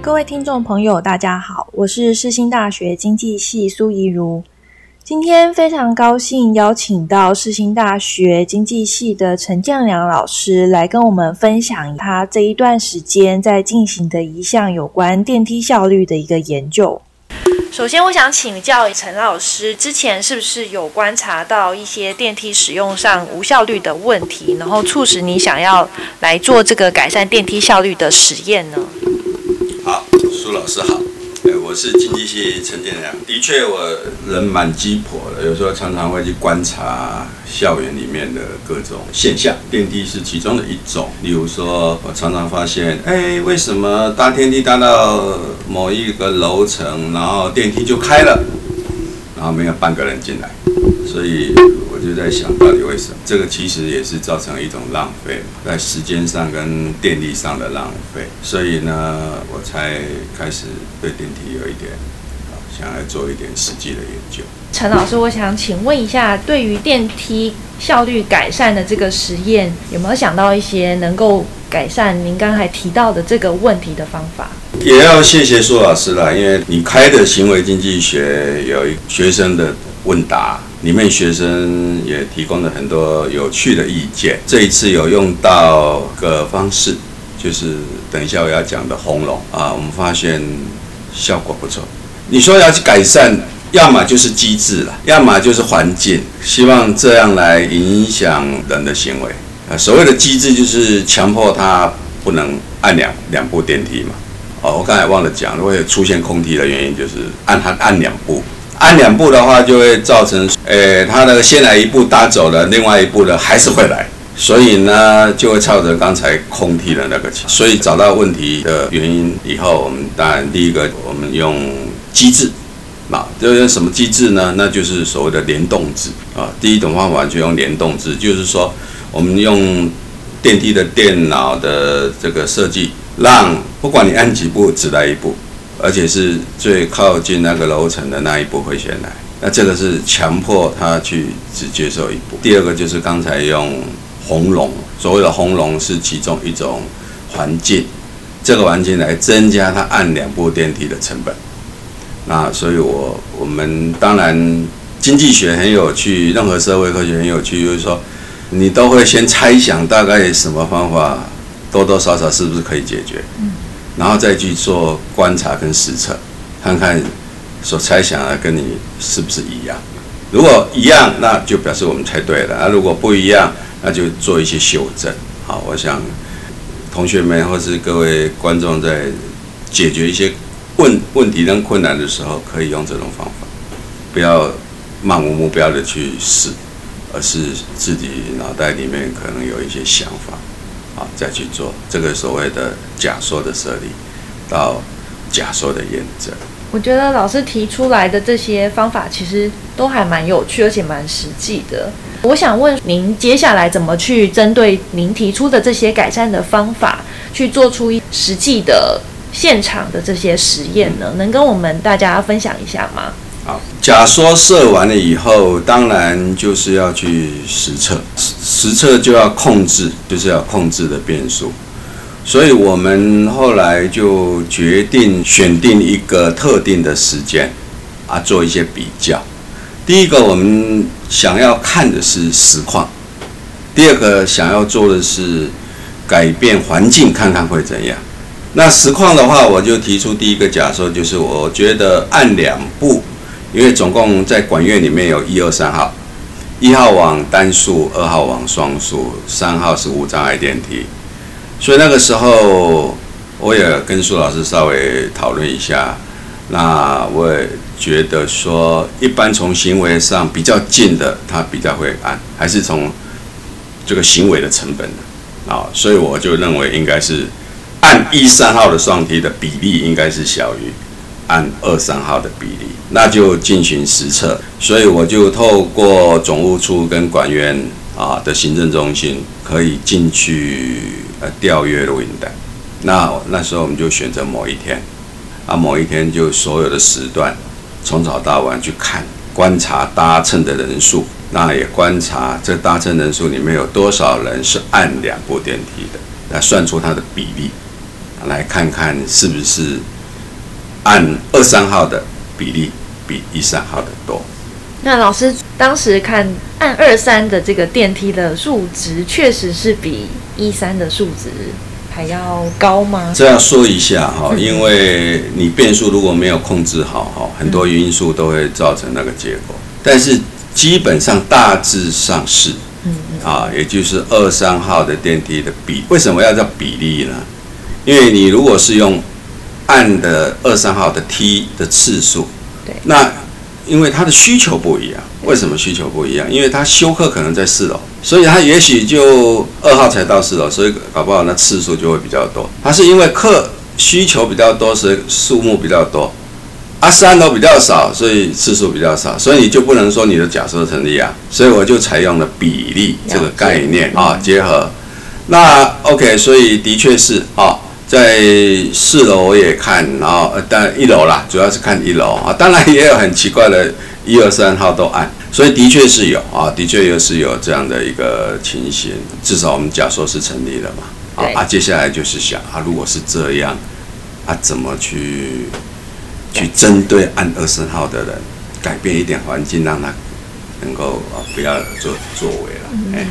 各位听众朋友，大家好，我是世新大学经济系苏怡如。今天非常高兴邀请到世新大学经济系的陈建良老师来跟我们分享他这一段时间在进行的一项有关电梯效率的一个研究。首先，我想请教陈老师，之前是不是有观察到一些电梯使用上无效率的问题，然后促使你想要来做这个改善电梯效率的实验呢？好，苏老师好。我是经济系陈建良。的确，我人蛮鸡婆的，有时候常常会去观察校园里面的各种现象，电梯是其中的一种。例如说，我常常发现，哎，为什么搭电梯搭到某一个楼层，然后电梯就开了，然后没有半个人进来，所以。我就在想到底为什么？这个其实也是造成一种浪费，在时间上跟电力上的浪费，所以呢，我才开始对电梯有一点想来做一点实际的研究。陈老师，我想请问一下，对于电梯效率改善的这个实验，有没有想到一些能够改善您刚才提到的这个问题的方法？也要谢谢苏老师了，因为你开的行为经济学有一学生的问答。里面学生也提供了很多有趣的意见。这一次有用到个方式，就是等一下我要讲的红龙啊，我们发现效果不错。你说要去改善，要么就是机制了，要么就是环境，希望这样来影响人的行为啊。所谓的机制就是强迫他不能按两两部电梯嘛。哦，我刚才忘了讲，会出现空梯的原因就是按他按两步。按两步的话，就会造成，诶，他的先来一步搭走了，另外一步呢还是会来，所以呢，就会操着刚才空梯的那个所以找到问题的原因以后，我们当然第一个，我们用机制，啊，这是什么机制呢？那就是所谓的联动制啊。第一种方法就用联动制，就是说，我们用电梯的电脑的这个设计，让不管你按几步，只来一步。而且是最靠近那个楼层的那一步会先来，那这个是强迫他去只接受一步。第二个就是刚才用红龙，所谓的红龙是其中一种环境，这个环境来增加他按两部电梯的成本。那所以我我们当然经济学很有趣，任何社会科学很有趣，就是说你都会先猜想大概什么方法，多多少少是不是可以解决。然后再去做观察跟实测，看看所猜想的跟你是不是一样。如果一样，那就表示我们猜对了；啊，如果不一样，那就做一些修正。好，我想同学们或是各位观众在解决一些问问题跟困难的时候，可以用这种方法，不要漫无目标的去试，而是自己脑袋里面可能有一些想法。啊，再去做这个所谓的假说的设立，到假说的验证。我觉得老师提出来的这些方法其实都还蛮有趣，而且蛮实际的。我想问您，接下来怎么去针对您提出的这些改善的方法，去做出实际的现场的这些实验呢？能跟我们大家分享一下吗？假说设完了以后，当然就是要去实测，实测就要控制，就是要控制的变数。所以我们后来就决定选定一个特定的时间，啊，做一些比较。第一个，我们想要看的是实况；第二个，想要做的是改变环境，看看会怎样。那实况的话，我就提出第一个假说，就是我觉得按两步。因为总共在管院里面有一二三号，一号往单数，二号往双数，三号是无障碍电梯。所以那个时候我也跟苏老师稍微讨论一下，那我也觉得说，一般从行为上比较近的，他比较会按，还是从这个行为的成本的啊，所以我就认为应该是按一三号的双梯的比例应该是小于。按二三号的比例，那就进行实测。所以我就透过总务处跟管员啊的行政中心，可以进去呃调阅录音带。那那时候我们就选择某一天，啊，某一天就所有的时段从早到晚去看观察搭乘的人数，那也观察这搭乘人数里面有多少人是按两部电梯的，来算出它的比例，来看看是不是按二三号的比例比一三号的多。那老师当时看按二三的这个电梯的数值，确实是比一三的数值。还要高吗？这要说一下哈，因为你变数如果没有控制好哈，很多因素都会造成那个结果。但是基本上大致上是，嗯啊，也就是二三号的电梯的比，为什么要叫比例呢？因为你如果是用按的二三号的 T 的次数，对，那因为他的需求不一样。为什么需求不一样？因为他休课可能在四楼，所以他也许就二号才到四楼，所以搞不好那次数就会比较多。他是因为客需求比较多，所以数目比较多。啊，三楼比较少，所以次数比较少，所以你就不能说你的假设成立啊。所以我就采用了比例这个概念啊，结合。那 OK，所以的确是啊，在四楼我也看，然后但一楼啦，主要是看一楼啊。当然也有很奇怪的。一二三号都按，所以的确是有啊，的确又是有这样的一个情形，至少我们假说是成立了嘛。啊，接下来就是想啊，如果是这样，啊，怎么去去针对按二三号的人，改变一点环境，让他能够啊不要做作为了。哎，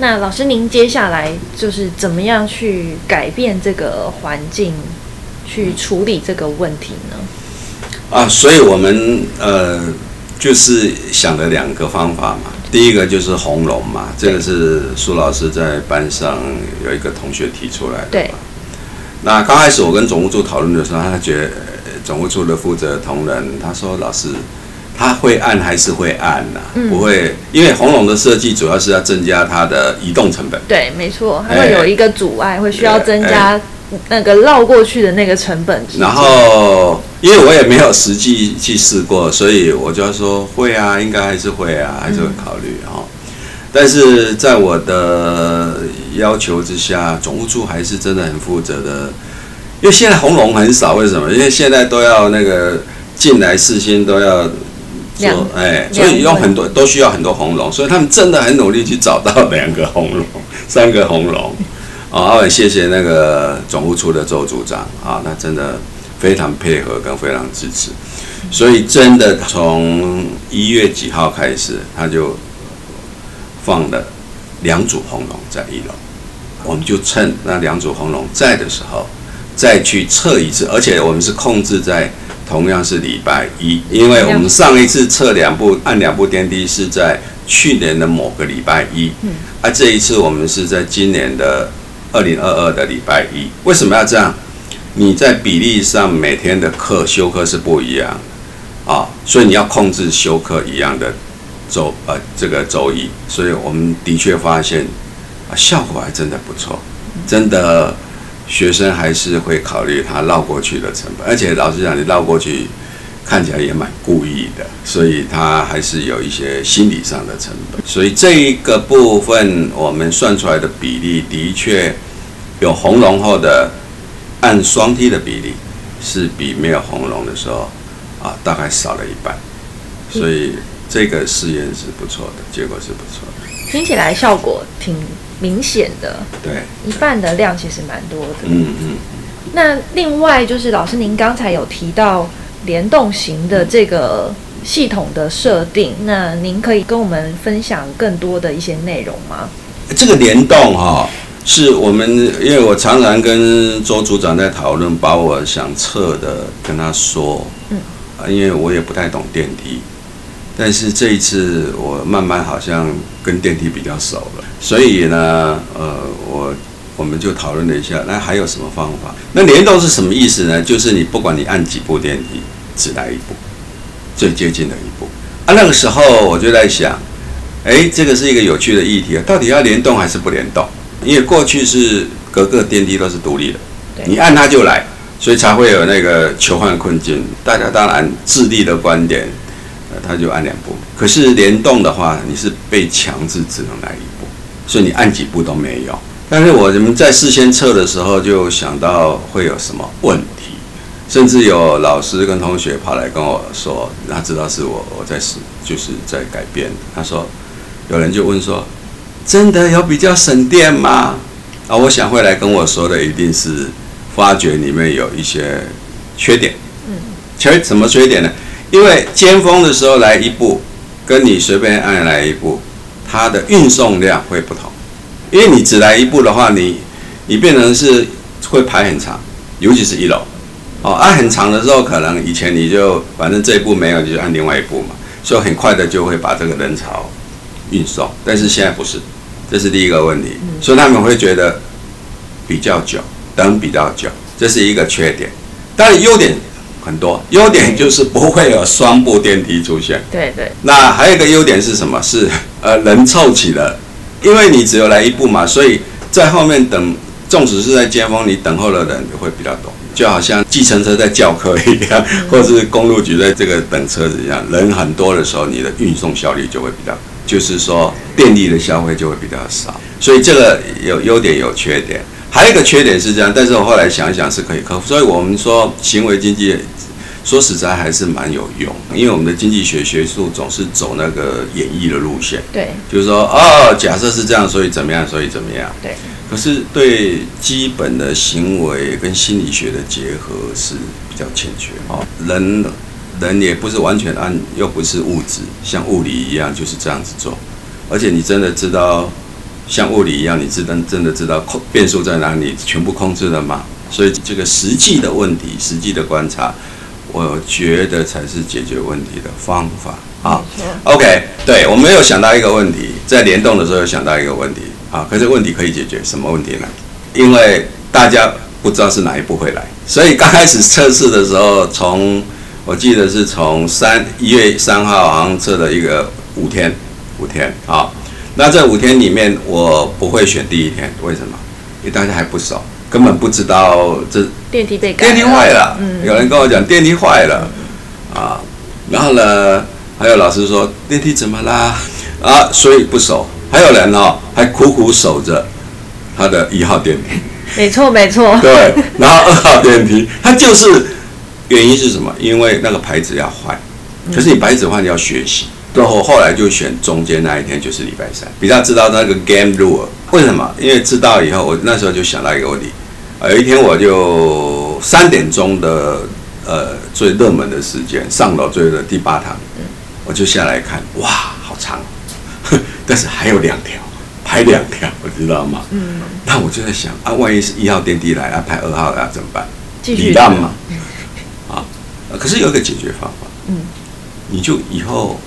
那老师您接下来就是怎么样去改变这个环境，去处理这个问题呢？啊，所以我们呃。就是想了两个方法嘛，第一个就是红龙嘛，这个是苏老师在班上有一个同学提出来的。对。那刚开始我跟总务处讨论的时候，他觉得总务处的负责同仁他说：“老师，他会按还是会按呐？不会，因为红龙的设计主要是要增加它的移动成本。”对，没错，它会有一个阻碍，会需要增加。那个绕过去的那个成本，然后因为我也没有实际去试过，所以我就说会啊，应该还是会啊，还是会考虑哈。但是在我的要求之下，总务处还是真的很负责的，因为现在红龙很少，为什么？因为现在都要那个进来事先都要做，哎，所以用很多都需要很多红龙，所以他们真的很努力去找到两个红龙、三个红龙。啊，很谢谢那个总务处的周组长啊，那真的非常配合跟非常支持，所以真的从一月几号开始，他就放了两组红龙在一楼，我们就趁那两组红龙在的时候，再去测一次，而且我们是控制在同样是礼拜一，因为我们上一次测两部按两部电梯是在去年的某个礼拜一，嗯，啊，这一次我们是在今年的。二零二二的礼拜一，为什么要这样？你在比例上每天的课休课是不一样的啊，所以你要控制休课一样的周呃这个周一，所以我们的确发现啊效果还真的不错，真的学生还是会考虑他绕过去的成本，而且老实讲，你绕过去。看起来也蛮故意的，所以他还是有一些心理上的成本。所以这一个部分，我们算出来的比例的确有红龙后的按双梯的比例是比没有红龙的时候啊，大概少了一半。所以这个试验是不错的，结果是不错的。听起来效果挺明显的。对，一半的量其实蛮多的。嗯嗯。那另外就是老师，您刚才有提到。联动型的这个系统的设定，那您可以跟我们分享更多的一些内容吗？这个联动哈，是我们因为我常常跟周组长在讨论，把我想测的跟他说，嗯，啊，因为我也不太懂电梯，但是这一次我慢慢好像跟电梯比较熟了，所以呢，呃，我我们就讨论了一下，那还有什么方法？那联动是什么意思呢？就是你不管你按几部电梯。只来一步，最接近的一步啊！那个时候我就在想，哎，这个是一个有趣的议题啊，到底要联动还是不联动？因为过去是各个电梯都是独立的，你按它就来，所以才会有那个求换困境。大家当然智力的观点，呃，他就按两步。可是联动的话，你是被强制只能来一步，所以你按几步都没有。但是我们在事先测的时候就想到会有什么问题。甚至有老师跟同学跑来跟我说，他知道是我我在试就是在改变。他说，有人就问说，真的有比较省电吗？啊，我想会来跟我说的一定是发觉里面有一些缺点。嗯，缺什么缺点呢？因为尖峰的时候来一步，跟你随便按来一步，它的运送量会不同。因为你只来一步的话，你你变成是会排很长，尤其是一楼。哦，按很长的时候，可能以前你就反正这一步没有，你就按另外一步嘛，所以很快的就会把这个人潮运送。但是现在不是，这是第一个问题，所以他们会觉得比较久，等比较久，这是一个缺点。但是优点很多，优点就是不会有双部电梯出现。对对。那还有一个优点是什么？是呃人凑齐了，因为你只有来一部嘛，所以在后面等，纵使是在尖峰，你等候的人会比较多。就好像计程车在叫客一样，或者是公路局在这个等车子一样，人很多的时候，你的运送效率就会比较，就是说电力的消费就会比较少。所以这个有优点有缺点，还有一个缺点是这样，但是我后来想一想是可以克服。所以我们说行为经济，说实在还是蛮有用，因为我们的经济学学术总是走那个演绎的路线。对，就是说哦，假设是这样，所以怎么样，所以怎么样。对。可是对基本的行为跟心理学的结合是比较欠缺哦。人人也不是完全按，又不是物质，像物理一样就是这样子做。而且你真的知道，像物理一样，你真真的知道控变数在哪里，全部控制了吗？所以这个实际的问题，实际的观察，我觉得才是解决问题的方法啊。OK，对我没有想到一个问题，在联动的时候有想到一个问题。啊，可是问题可以解决，什么问题呢？因为大家不知道是哪一步会来，所以刚开始测试的时候，从我记得是从三一月三号好像测了一个五天，五天啊。那这五天里面，我不会选第一天，为什么？因为大家还不熟，根本不知道这电梯被电梯坏了。嗯，有人跟我讲电梯坏了啊，然后呢，还有老师说电梯怎么啦？啊，所以不熟。还有人哦，还苦苦守着他的一号电梯。没错，没错。对，然后二号电梯，它就是原因是什么？因为那个牌子要换。可是你牌子换要学习，最后后来就选中间那一天，就是礼拜三，比较知道那个 game rule。为什么？因为知道以后，我那时候就想到一个问题。有一天我就三点钟的呃最热门的时间，上楼最的第八堂，我就下来看，哇，好长。但是还有两条，排两条，你知道吗？嗯。那我就在想啊，万一是一号电梯来啊，排二号要怎么办？继续让嘛。啊，可是有一个解决方法。嗯。你就以后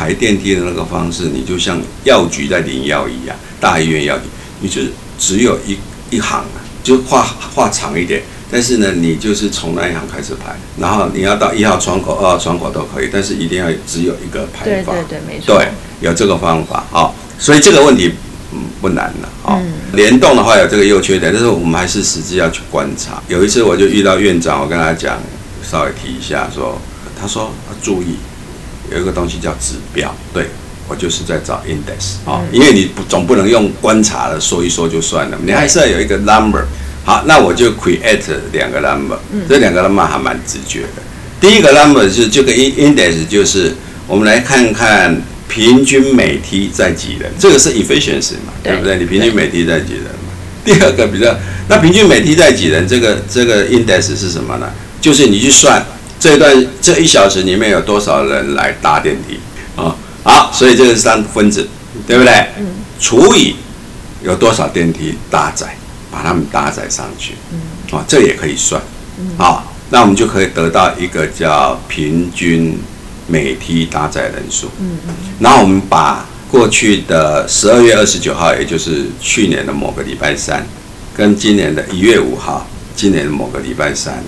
排电梯的那个方式，你就像药局在领药一样，大医院药局，你就只有一一行啊，就画画长一点。但是呢，你就是从那一行开始排，然后你要到一号窗口、二号窗口都可以，但是一定要只有一个排法。对对对，没错。对，有这个方法啊，所以这个问题嗯不难了啊。联动的话有这个优缺点，但是我们还是实际要去观察。有一次我就遇到院长，我跟他讲，稍微提一下说，他说要注意有一个东西叫指标，对我就是在找 index 啊，因为你不总不能用观察的说一说就算了，你还是要有一个 number。好，那我就 create 两个 number，这两个 number 还蛮直觉的。第一个 number 是这个 index，就是我们来看看平均每梯在几人，这个是 efficiency 嘛，对不对？你平均每梯在几人嘛？第二个比较，那平均每梯在几人？这个这个 index 是什么呢？就是你去算这一段这一小时里面有多少人来搭电梯啊？好，所以这个是三分子，对不对？嗯。除以有多少电梯搭载。把它们搭载上去，啊，这也可以算，啊，那我们就可以得到一个叫平均每梯搭载人数。嗯嗯。然后我们把过去的十二月二十九号，也就是去年的某个礼拜三，跟今年的一月五号，今年的某个礼拜三，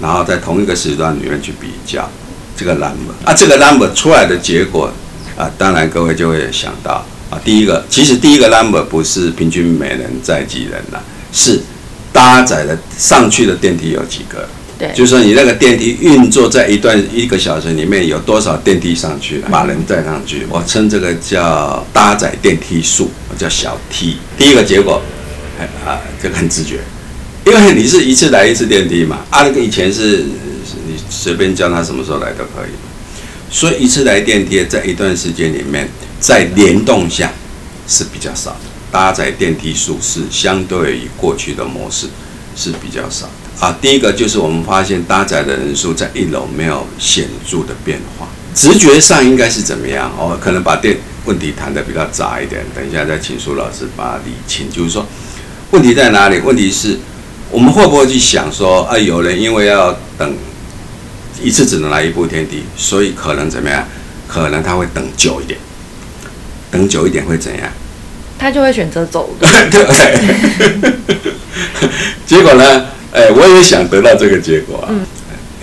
然后在同一个时段里面去比较这个 number，啊，这个 number 出来的结果，啊，当然各位就会想到，啊，第一个，其实第一个 number 不是平均每人载几人了。是搭载的上去的电梯有几个？对，就是说你那个电梯运作在一段一个小时里面有多少电梯上去了，把人载上去，我称这个叫搭载电梯数，叫小 t。第一个结果，啊，这个很直觉，因为你是一次来一次电梯嘛，啊，那个以前是你随便叫他什么时候来都可以，所以一次来电梯在一段时间里面，在联动下是比较少的，搭载电梯数是相对于过去的模式是比较少的啊。第一个就是我们发现搭载的人数在一楼没有显著的变化，直觉上应该是怎么样？哦，可能把电问题谈的比较杂一点，等一下再请苏老师把它理清，就是说问题在哪里？问题是。我们会不会去想说，啊，有人因为要等一次只能来一部天地，所以可能怎么样？可能他会等久一点，等久一点会怎样？他就会选择走。对不对？结果呢？哎，我也想得到这个结果啊。嗯。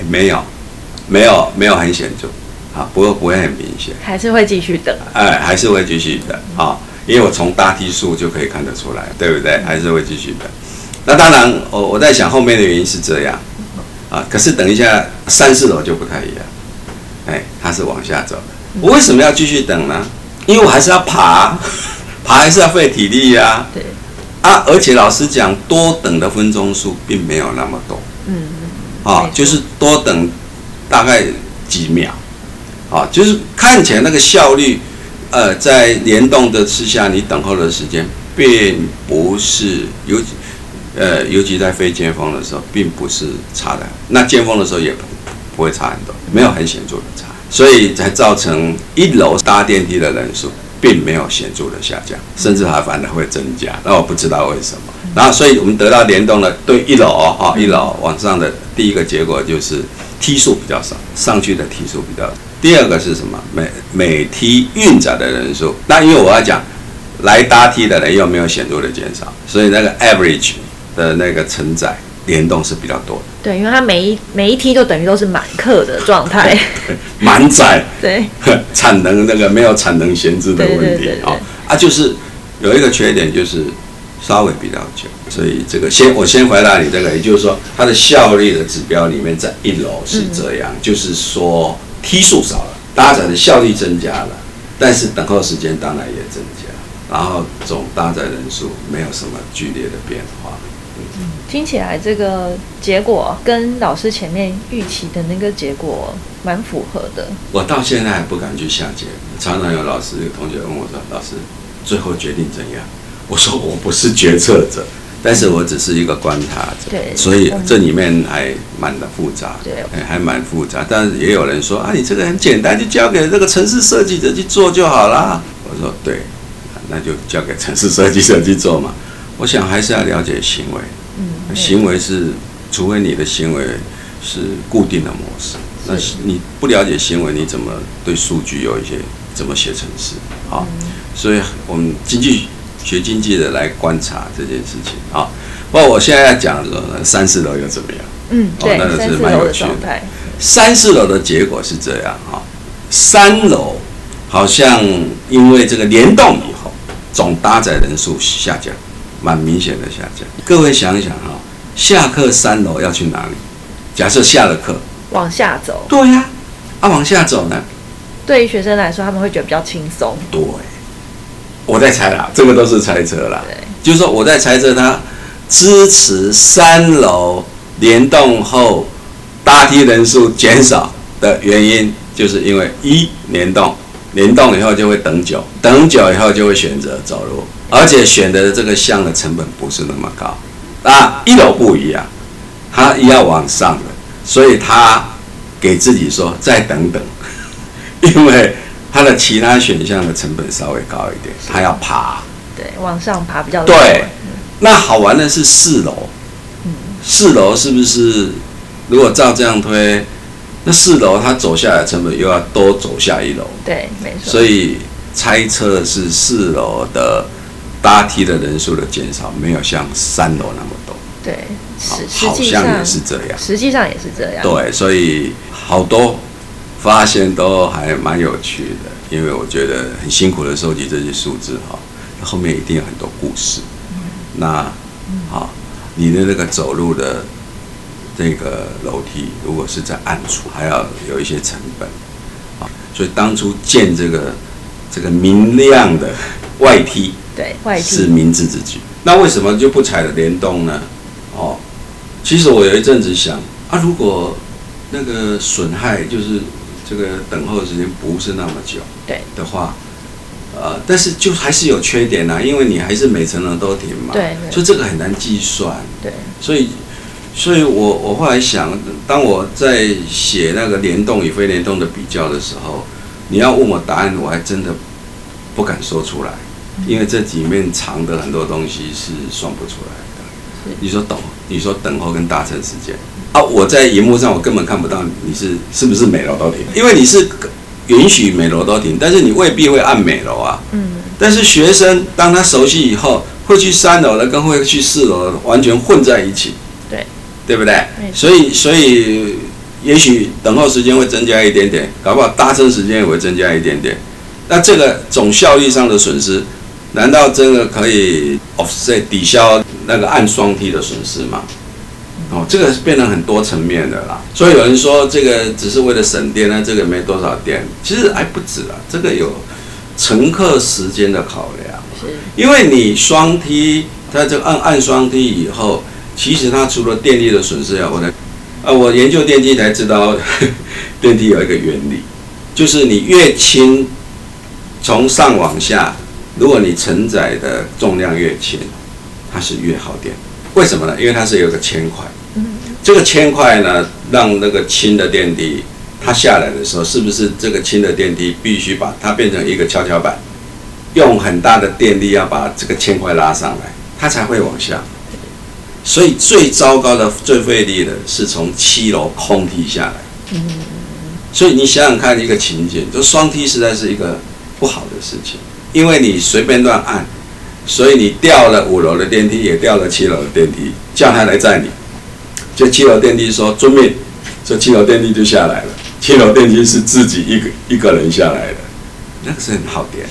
没有，没有，没有很显著，啊，不过不会很明显。还是会继续等。哎，还是会继续等啊，因为我从大梯数就可以看得出来，对不对？还是会继续等。那当然，我我在想后面的原因是这样，啊，可是等一下三四楼就不太一样，哎，它是往下走的。我为什么要继续等呢？因为我还是要爬，爬还是要费体力呀。对。啊，而且老师讲，多等的分钟数并没有那么多。嗯嗯。啊，就是多等大概几秒，啊，就是看起来那个效率，呃，在联动的之下，你等候的时间并不是有。呃，尤其在非尖峰的时候，并不是差的。那尖峰的时候也不不会差很多，没有很显著的差，所以才造成一楼搭电梯的人数并没有显著的下降，甚至还反而会增加。那我不知道为什么。然后，所以我们得到联动的对一楼哈，一楼往上的第一个结果就是梯数比较少，上去的梯数比较。第二个是什么？每每梯运载的人数。那因为我要讲来搭梯的人又没有显著的减少，所以那个 average。的那个承载联动是比较多的，对，因为它每一每一梯都等于都是满客的状态，满载，对，产能那个没有产能闲置的问题啊啊，就是有一个缺点就是稍微比较久，所以这个先我先回答你这个，也就是说它的效率的指标里面在一楼是这样，就是说梯数少了，搭载的效率增加了，但是等候时间当然也增加，然后总搭载人数没有什么剧烈的变化。听起来这个结果跟老师前面预期的那个结果蛮符合的。我到现在还不敢去下结，常常有老师、有同学问我说：“老师，最后决定怎样？”我说：“我不是决策者，但是我只是一个观察者。”对，所以这里面还蛮的复杂，对，还蛮复杂。但是也有人说：“啊，你这个很简单，就交给这个城市设计者去做就好啦。”我说：“对，那就交给城市设计者去做嘛。”我想还是要了解行为。行为是，除非你的行为是固定的模式，那是你不了解行为，你怎么对数据有一些怎么写程式啊？所以，我们经济学经济的来观察这件事情啊。不过，我现在要讲的三四楼又怎么样？嗯，对，那是蛮有趣的。三四楼的结果是这样啊，三楼好像因为这个联动以后，总搭载人数下降。蛮明显的下降。各位想一想哈，下课三楼要去哪里？假设下了课，往下走。对呀，啊，往下走呢？对于学生来说，他们会觉得比较轻松。对，我在猜啦，这个都是猜测啦。对，就是说我在猜测他支持三楼联动后搭梯人数减少的原因，就是因为一联动，联动以后就会等久，等久以后就会选择走路。而且选择的这个项的成本不是那么高，啊，一楼不一样，他要往上的，所以他给自己说再等等，因为他的其他选项的成本稍微高一点，他要爬，对，往上爬比较对。那好玩的是四楼，四楼是不是？如果照这样推，那四楼它走下来成本又要多走下一楼，对，没错。所以猜测是四楼的。搭梯的人数的减少没有像三楼那么多，对，实，好像也是这样，实际上也是这样，对，所以好多发现都还蛮有趣的，因为我觉得很辛苦的收集这些数字哈，后面一定有很多故事。那好，你的那个走路的这个楼梯，如果是在暗处，还要有一些成本啊，所以当初建这个这个明亮的外梯。对，是明智之举。那为什么就不采联动呢？哦，其实我有一阵子想啊，如果那个损害就是这个等候时间不是那么久，对的话，呃，但是就还是有缺点呐，因为你还是每层楼都停嘛，对，所以这个很难计算，对，所以，所以我我后来想，当我在写那个联动与非联动的比较的时候，你要问我答案，我还真的不敢说出来，因为这里面藏的很多东西是算不出来的。你说等，你说等候跟搭乘时间。啊，我在荧幕上我根本看不到你是是不是每楼都停，因为你是允许每楼都停，但是你未必会按每楼啊。嗯，但是学生当他熟悉以后，会去三楼的跟会去四楼的完全混在一起，对，不对所以所以也许等候时间会增加一点点，搞不好搭乘时间也会增加一点点。那这个总效益上的损失，难道真的可以 offset 抵消那个按双梯的损失吗？哦，这个变成很多层面的啦。所以有人说这个只是为了省电，那这个没多少电，其实还不止啊，这个有乘客时间的考量。是，因为你双梯，它这个按按双梯以后，其实它除了电力的损失啊，我的，啊，我研究电梯才知道，电梯有一个原理，就是你越轻，从上往下，如果你承载的重量越轻，它是越耗电。为什么呢？因为它是有个铅块，这个铅块呢，让那个轻的电梯它下来的时候，是不是这个轻的电梯必须把它变成一个跷跷板？用很大的电力要把这个铅块拉上来，它才会往下。所以最糟糕的、最费力的是从七楼空梯下来。所以你想想看，一个情景，就双梯实在是一个不好的事情，因为你随便乱按，所以你掉了五楼的电梯，也掉了七楼的电梯，叫他来载你。就七楼电梯说遵命，这七楼电梯就下来了。七楼电梯是自己一个一个人下来的，那个是很耗电。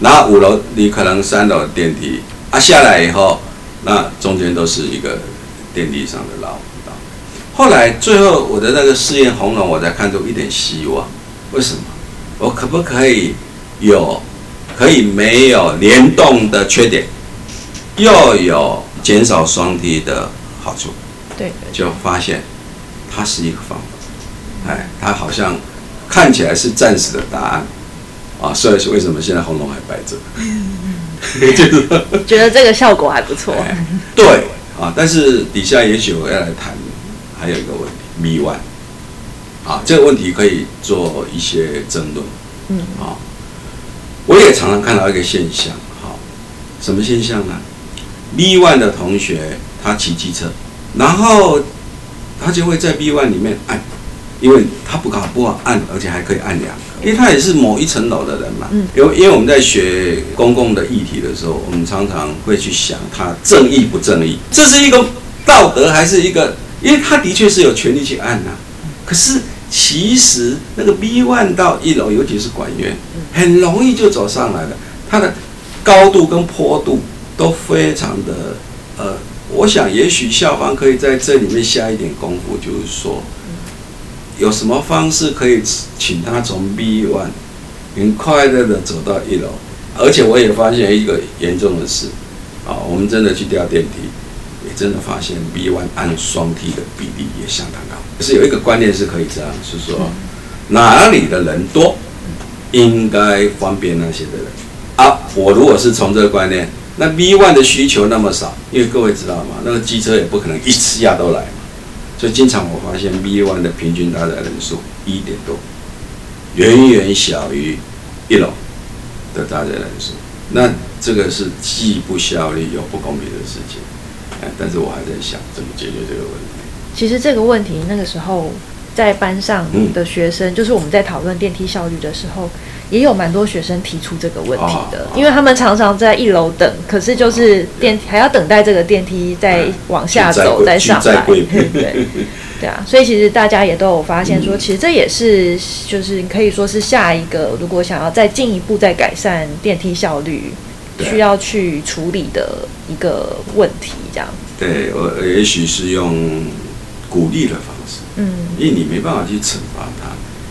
然后五楼你可能三楼的电梯啊下来以后，那中间都是一个电梯上的绕道。后来最后我的那个试验红龙，我才看出一点希望。为什么？我可不可以有可以没有联动的缺点，又有减少双低的好处？对，就发现它是一个方法，哎，它好像看起来是暂时的答案啊，所以是为什么现在红龙还摆着？就 是觉得这个效果还不错。哎 对啊，但是底下也许我要来谈，还有一个问题，B one 啊，这个问题可以做一些争论嗯，啊。我也常常看到一个现象，好，什么现象呢？B one 的同学他骑机车，然后他就会在 B one 里面按，因为他不搞不好按，而且还可以按两个，因为他也是某一层楼的人嘛。嗯因为因为我们在学公共的议题的时候，我们常常会去想他正义不正义，这是一个道德还是一个？因为他的确是有权利去按呐、可是其实那个 B one 到一楼，尤其是管院，很容易就走上来了。它的高度跟坡度都非常的呃，我想也许校方可以在这里面下一点功夫，就是说有什么方式可以请他从 B one 很快乐的走到一楼。而且我也发现一个严重的事，啊，我们真的去调电梯，也真的发现 B one 按双梯的比例也相当高。可是有一个观念是可以这样，是说哪里的人多，应该方便那些的人。啊，我如果是从这个观念，那 B one 的需求那么少，因为各位知道吗？那个机车也不可能一次下都来嘛，所以经常我发现 B one 的平均搭载人数一点多，远远小于一楼的搭载人数。那这个是既不效率又不公平的事情，哎，但是我还在想怎么解决这个问题。其实这个问题那个时候在班上的学生，就是我们在讨论电梯效率的时候，也有蛮多学生提出这个问题的哦，因为他们常常在一楼等，可是就是电还要等待这个电梯再往下走再上来，对。对啊，所以其实大家也都有发现说，其实这也是就是可以说是下一个，如果想要再进一步再改善电梯效率，需要去处理的一个问题，这样。对我也许是用鼓励的方式，嗯，因为你没办法去惩罚他。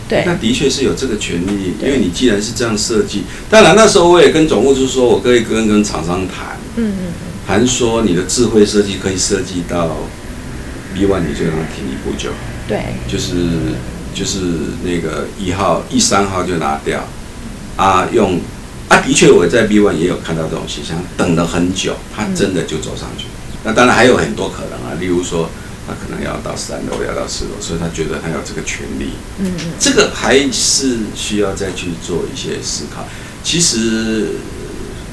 对。那的确是有这个权利，因为你既然是这样设计，当然那时候我也跟总务处说，我可以跟跟厂商谈，嗯嗯谈说你的智慧设计可以设计到 B one 你就让它停一步就好，对，就是就是那个一号一三号就拿掉，啊用啊的确我在 B one 也有看到这种现象，等了很久，他真的就走上去。那当然还有很多可能啊，例如说他可能要到三楼，要到四楼，所以他觉得他有这个权利。嗯嗯，这个还是需要再去做一些思考。其实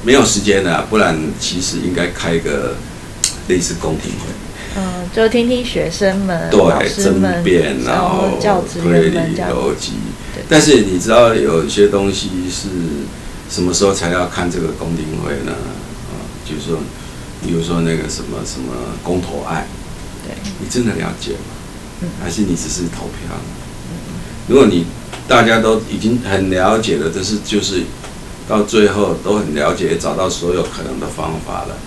没有时间了，不然其实应该开个 类似公听会。嗯，就听听学生们、对争，辩，然然后教职推理。逻辑对。但是你知道有些东西是什么时候才要看这个公听会呢？啊，就是说，比如说那个什么什么公投案，对，你真的了解吗？嗯。还是你只是投票？如果你大家都已经很了解了，这是就是到最后都很了解，找到所有可能的方法了，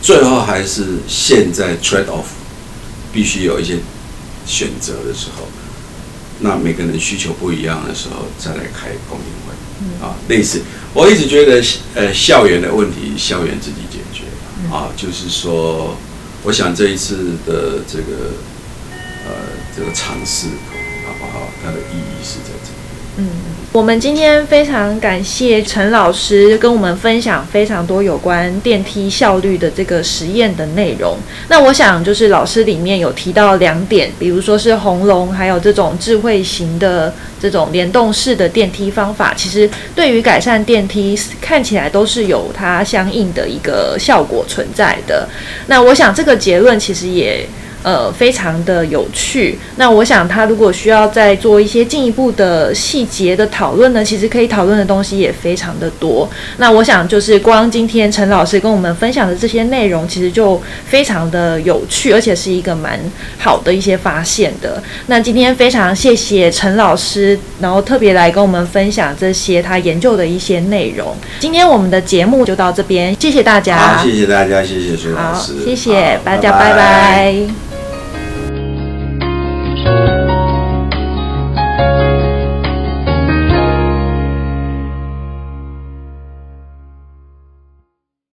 最后还是现在 trade off 必须有一些选择的时候，那每个人需求不一样的时候，再来开公民会。啊，类似。我一直觉得呃校园的问题，校园自己解决。啊，就是说，我想这一次的这个呃这个尝试好不好？它的意义是这个。嗯，我们今天非常感谢陈老师跟我们分享非常多有关电梯效率的这个实验的内容。那我想就是老师里面有提到两点，比如说是红龙，还有这种智慧型的这种联动式的电梯方法，其实对于改善电梯看起来都是有它相应的一个效果存在的。那我想这个结论其实也。呃，非常的有趣。那我想，他如果需要再做一些进一步的细节的讨论呢，其实可以讨论的东西也非常的多。那我想，就是光今天陈老师跟我们分享的这些内容，其实就非常的有趣，而且是一个蛮好的一些发现的。那今天非常谢谢陈老师，然后特别来跟我们分享这些他研究的一些内容。今天我们的节目就到这边，谢谢大家。好，谢谢大家，谢谢苏老好师，谢谢大家，拜拜